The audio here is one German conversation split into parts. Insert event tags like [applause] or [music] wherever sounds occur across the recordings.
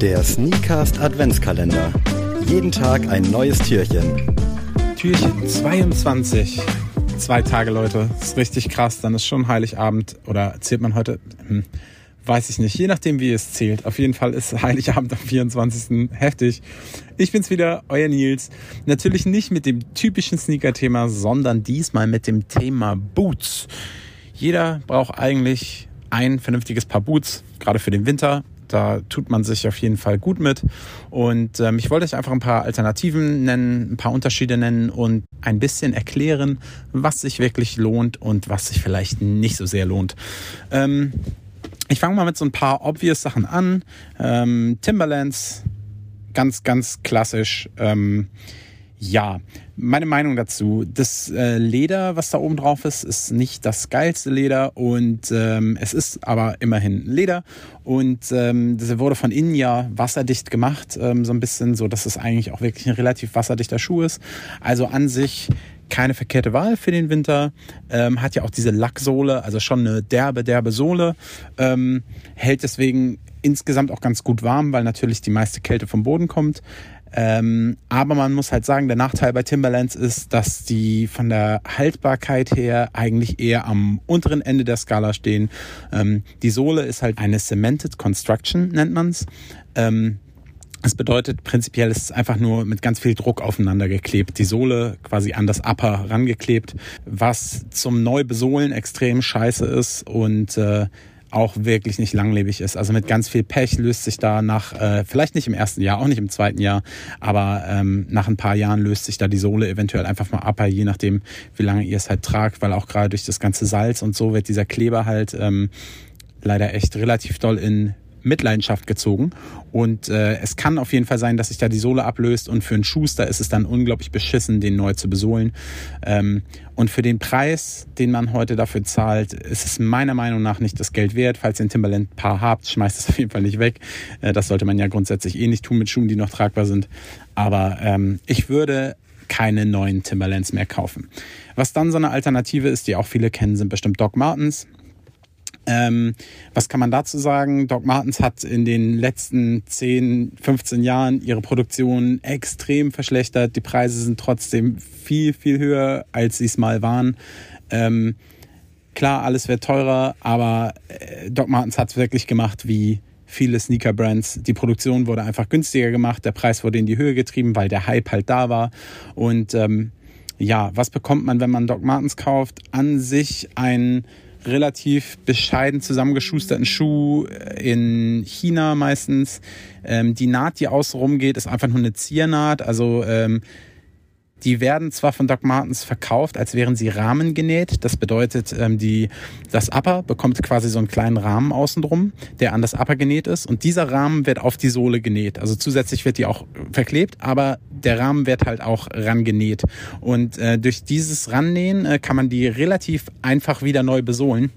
Der Sneakast Adventskalender. Jeden Tag ein neues Türchen. Türchen 22. Zwei Tage, Leute. Ist richtig krass. Dann ist schon Heiligabend. Oder zählt man heute? Hm, weiß ich nicht. Je nachdem, wie es zählt. Auf jeden Fall ist Heiligabend am 24. heftig. Ich bin's wieder, euer Nils. Natürlich nicht mit dem typischen Sneaker-Thema, sondern diesmal mit dem Thema Boots. Jeder braucht eigentlich ein vernünftiges Paar Boots, gerade für den Winter. Da tut man sich auf jeden Fall gut mit. Und ähm, ich wollte euch einfach ein paar Alternativen nennen, ein paar Unterschiede nennen und ein bisschen erklären, was sich wirklich lohnt und was sich vielleicht nicht so sehr lohnt. Ähm, ich fange mal mit so ein paar obvious Sachen an. Ähm, Timberlands, ganz, ganz klassisch. Ähm, ja, meine Meinung dazu. Das äh, Leder, was da oben drauf ist, ist nicht das geilste Leder und ähm, es ist aber immerhin Leder und ähm, das wurde von innen ja wasserdicht gemacht, ähm, so ein bisschen, so dass es eigentlich auch wirklich ein relativ wasserdichter Schuh ist. Also an sich keine verkehrte Wahl für den Winter. Ähm, hat ja auch diese Lacksohle, also schon eine derbe, derbe Sohle. Ähm, hält deswegen insgesamt auch ganz gut warm, weil natürlich die meiste Kälte vom Boden kommt. Ähm, aber man muss halt sagen, der Nachteil bei Timberlands ist, dass die von der Haltbarkeit her eigentlich eher am unteren Ende der Skala stehen. Ähm, die Sohle ist halt eine Cemented Construction, nennt man's. Ähm, das bedeutet, prinzipiell ist es einfach nur mit ganz viel Druck aufeinander geklebt. Die Sohle quasi an das Upper rangeklebt, was zum Neubesohlen extrem scheiße ist und äh, auch wirklich nicht langlebig ist. Also mit ganz viel Pech löst sich da nach, äh, vielleicht nicht im ersten Jahr, auch nicht im zweiten Jahr, aber ähm, nach ein paar Jahren löst sich da die Sohle eventuell einfach mal ab, je nachdem, wie lange ihr es halt tragt, weil auch gerade durch das ganze Salz und so wird dieser Kleber halt ähm, leider echt relativ doll in Mitleidenschaft gezogen. Und äh, es kann auf jeden Fall sein, dass sich da die Sohle ablöst und für einen Schuster ist es dann unglaublich beschissen, den neu zu besohlen. Ähm, und für den Preis, den man heute dafür zahlt, ist es meiner Meinung nach nicht das Geld wert. Falls ihr ein Timberland-Paar habt, schmeißt es [laughs] auf jeden Fall nicht weg. Äh, das sollte man ja grundsätzlich eh nicht tun mit Schuhen, die noch tragbar sind. Aber ähm, ich würde keine neuen Timberlands mehr kaufen. Was dann so eine Alternative ist, die auch viele kennen, sind bestimmt Doc Martens. Ähm, was kann man dazu sagen? Doc Martens hat in den letzten 10, 15 Jahren ihre Produktion extrem verschlechtert. Die Preise sind trotzdem viel, viel höher, als sie es mal waren. Ähm, klar, alles wird teurer, aber äh, Doc Martens hat es wirklich gemacht wie viele Sneaker-Brands. Die Produktion wurde einfach günstiger gemacht, der Preis wurde in die Höhe getrieben, weil der Hype halt da war. Und ähm, ja, was bekommt man, wenn man Doc Martens kauft? An sich ein relativ bescheiden zusammengeschusterten Schuh in China meistens. Ähm, die Naht, die außenrum geht, ist einfach nur eine Ziernaht. Also ähm, die werden zwar von Doc Martens verkauft, als wären sie Rahmen genäht. Das bedeutet, ähm, die, das Upper bekommt quasi so einen kleinen Rahmen außenrum, der an das Upper genäht ist. Und dieser Rahmen wird auf die Sohle genäht. Also zusätzlich wird die auch verklebt, aber der Rahmen wird halt auch rangenäht. Und äh, durch dieses Rannähen äh, kann man die relativ einfach wieder neu besohlen.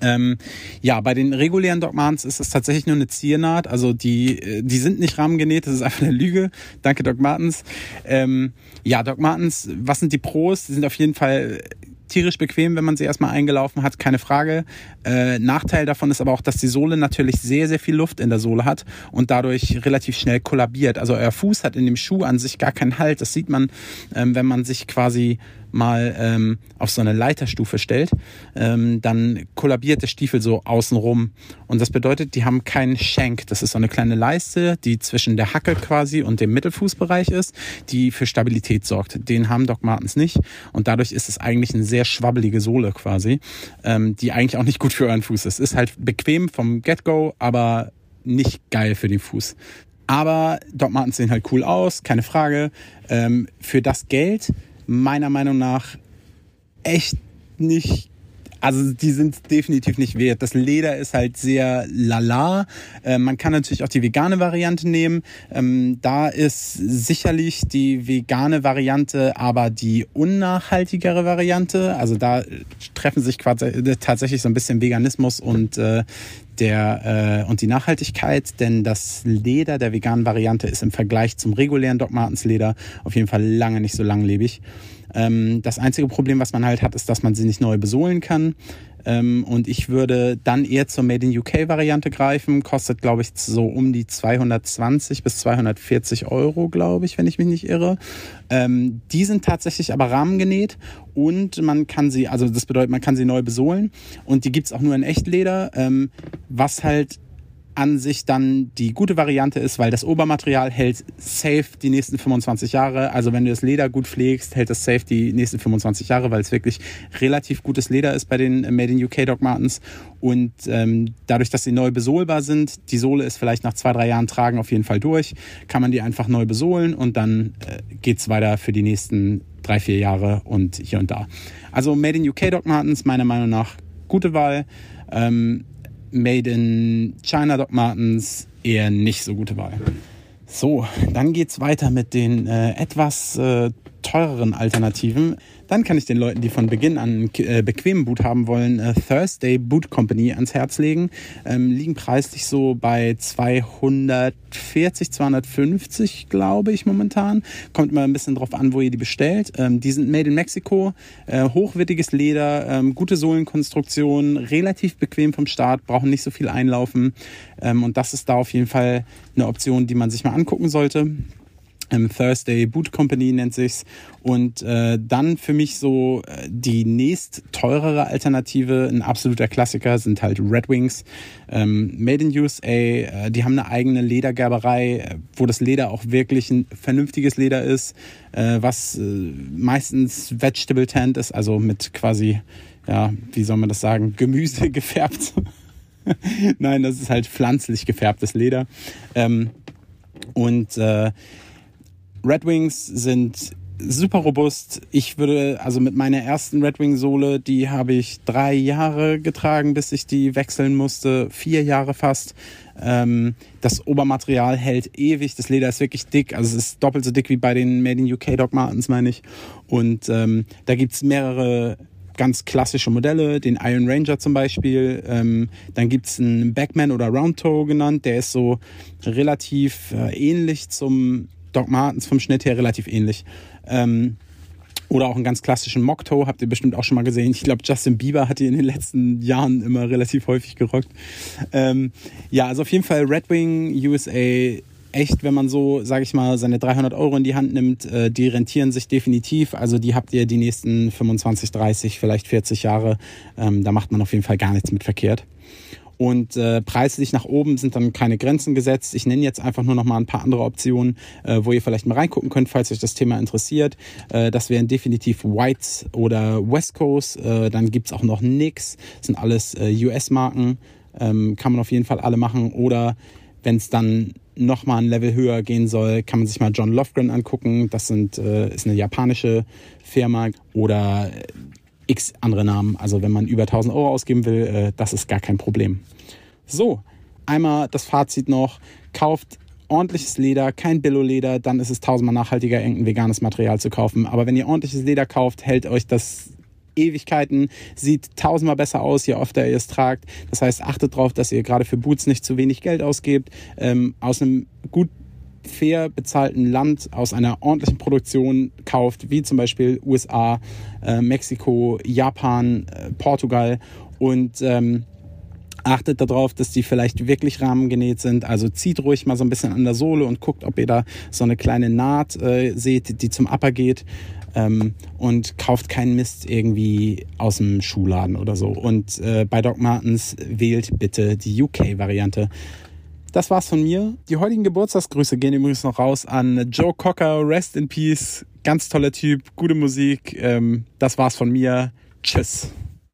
Ähm, ja, bei den regulären Doc Martens ist es tatsächlich nur eine Ziernaht. Also die, äh, die sind nicht rahmengenäht, das ist einfach eine Lüge. Danke Doc Martens. Ähm, ja, Doc Martens, was sind die Pros? Die sind auf jeden Fall tierisch bequem, wenn man sie erstmal eingelaufen hat, keine Frage. Äh, Nachteil davon ist aber auch, dass die Sohle natürlich sehr, sehr viel Luft in der Sohle hat und dadurch relativ schnell kollabiert. Also euer Fuß hat in dem Schuh an sich gar keinen Halt. Das sieht man, ähm, wenn man sich quasi mal ähm, auf so eine Leiterstufe stellt, ähm, dann kollabiert der Stiefel so außenrum. Und das bedeutet, die haben keinen Shank. Das ist so eine kleine Leiste, die zwischen der Hacke quasi und dem Mittelfußbereich ist, die für Stabilität sorgt. Den haben Doc Martens nicht. Und dadurch ist es eigentlich eine sehr schwabbelige Sohle quasi, ähm, die eigentlich auch nicht gut für euren Fuß ist. Ist halt bequem vom Get-Go, aber nicht geil für den Fuß. Aber Doc Martens sehen halt cool aus, keine Frage. Ähm, für das Geld meiner Meinung nach echt nicht also die sind definitiv nicht wert. Das Leder ist halt sehr lala. Äh, man kann natürlich auch die vegane Variante nehmen. Ähm, da ist sicherlich die vegane Variante aber die unnachhaltigere Variante. Also da treffen sich quasi äh, tatsächlich so ein bisschen Veganismus und äh, der äh, und die Nachhaltigkeit, denn das Leder der veganen Variante ist im Vergleich zum regulären Doc Martens Leder auf jeden Fall lange nicht so langlebig. Ähm, das einzige Problem, was man halt hat, ist, dass man sie nicht neu besohlen kann. Ähm, und ich würde dann eher zur Made in UK Variante greifen. Kostet, glaube ich, so um die 220 bis 240 Euro, glaube ich, wenn ich mich nicht irre. Ähm, die sind tatsächlich aber rahmengenäht und man kann sie, also das bedeutet, man kann sie neu besohlen und die gibt's auch nur in Echtleder, ähm, was halt an sich dann die gute Variante ist, weil das Obermaterial hält safe die nächsten 25 Jahre. Also wenn du das Leder gut pflegst, hält das safe die nächsten 25 Jahre, weil es wirklich relativ gutes Leder ist bei den Made in UK Dog Martens. Und ähm, dadurch, dass sie neu besohlbar sind, die Sohle ist vielleicht nach zwei, drei Jahren tragen auf jeden Fall durch, kann man die einfach neu besohlen und dann äh, geht's weiter für die nächsten drei, vier Jahre und hier und da. Also Made in UK Dog Martens, meiner Meinung nach gute Wahl. Ähm, Made in China Doc Martens eher nicht so gute Wahl. So, dann geht's weiter mit den äh, etwas äh, teureren Alternativen. Dann kann ich den Leuten, die von Beginn an äh, bequemen Boot haben wollen, äh, Thursday Boot Company ans Herz legen. Ähm, liegen preislich so bei 240, 250, glaube ich, momentan. Kommt immer ein bisschen drauf an, wo ihr die bestellt. Ähm, die sind made in Mexico, äh, hochwertiges Leder, ähm, gute Sohlenkonstruktion, relativ bequem vom Start, brauchen nicht so viel einlaufen. Ähm, und das ist da auf jeden Fall eine Option, die man sich mal angucken sollte. Ähm, Thursday Boot Company nennt sich's. Und äh, dann für mich so äh, die nächst teurere Alternative, ein absoluter Klassiker, sind halt Red Wings. Ähm, Made in USA, äh, die haben eine eigene Ledergerberei, äh, wo das Leder auch wirklich ein vernünftiges Leder ist, äh, was äh, meistens Vegetable Tent ist, also mit quasi, ja, wie soll man das sagen, Gemüse [laughs] gefärbt. Nein, das ist halt pflanzlich gefärbtes Leder. Ähm, und äh, Red Wings sind super robust. Ich würde, also mit meiner ersten Red Wing Sohle, die habe ich drei Jahre getragen, bis ich die wechseln musste. Vier Jahre fast. Ähm, das Obermaterial hält ewig. Das Leder ist wirklich dick. Also es ist doppelt so dick wie bei den Made in UK Dog Martens, meine ich. Und ähm, da gibt's mehrere ganz klassische Modelle, den Iron Ranger zum Beispiel. Ähm, dann gibt's einen Backman oder Roundtoe genannt, der ist so relativ äh, ähnlich zum Doc Martens vom Schnitt her relativ ähnlich. Ähm, oder auch einen ganz klassischen Mocktoe, habt ihr bestimmt auch schon mal gesehen. Ich glaube, Justin Bieber hat die in den letzten Jahren immer relativ häufig gerockt. Ähm, ja, also auf jeden Fall Red Wing USA echt, wenn man so, sage ich mal, seine 300 Euro in die Hand nimmt, äh, die rentieren sich definitiv. Also die habt ihr die nächsten 25, 30, vielleicht 40 Jahre. Ähm, da macht man auf jeden Fall gar nichts mit verkehrt. Und äh, preislich nach oben sind dann keine Grenzen gesetzt. Ich nenne jetzt einfach nur noch mal ein paar andere Optionen, äh, wo ihr vielleicht mal reingucken könnt, falls euch das Thema interessiert. Äh, das wären definitiv Whites oder West Coast. Äh, dann gibt's auch noch Nix. Das sind alles äh, US-Marken. Ähm, kann man auf jeden Fall alle machen. Oder wenn es dann noch mal ein Level höher gehen soll, kann man sich mal John Lofgren angucken. Das sind, äh, ist eine japanische Firma. Oder x andere Namen. Also wenn man über 1000 Euro ausgeben will, äh, das ist gar kein Problem. So, einmal das Fazit noch. Kauft ordentliches Leder, kein Billo-Leder, dann ist es tausendmal nachhaltiger, irgendein veganes Material zu kaufen. Aber wenn ihr ordentliches Leder kauft, hält euch das Ewigkeiten, sieht tausendmal besser aus, je öfter ihr es tragt. Das heißt, achtet darauf, dass ihr gerade für Boots nicht zu wenig Geld ausgebt. Ähm, aus einem gut fair bezahlten Land aus einer ordentlichen Produktion kauft, wie zum Beispiel USA, äh, Mexiko, Japan, äh, Portugal und ähm, achtet darauf, dass die vielleicht wirklich rahmengenäht sind. Also zieht ruhig mal so ein bisschen an der Sohle und guckt, ob ihr da so eine kleine Naht äh, seht, die zum Upper geht. Ähm, und kauft keinen Mist irgendwie aus dem Schuhladen oder so. Und äh, bei Doc Martens wählt bitte die UK-Variante. Das war's von mir. Die heutigen Geburtstagsgrüße gehen übrigens noch raus an Joe Cocker, Rest in Peace. Ganz toller Typ, gute Musik. Ähm, das war's von mir. Tschüss.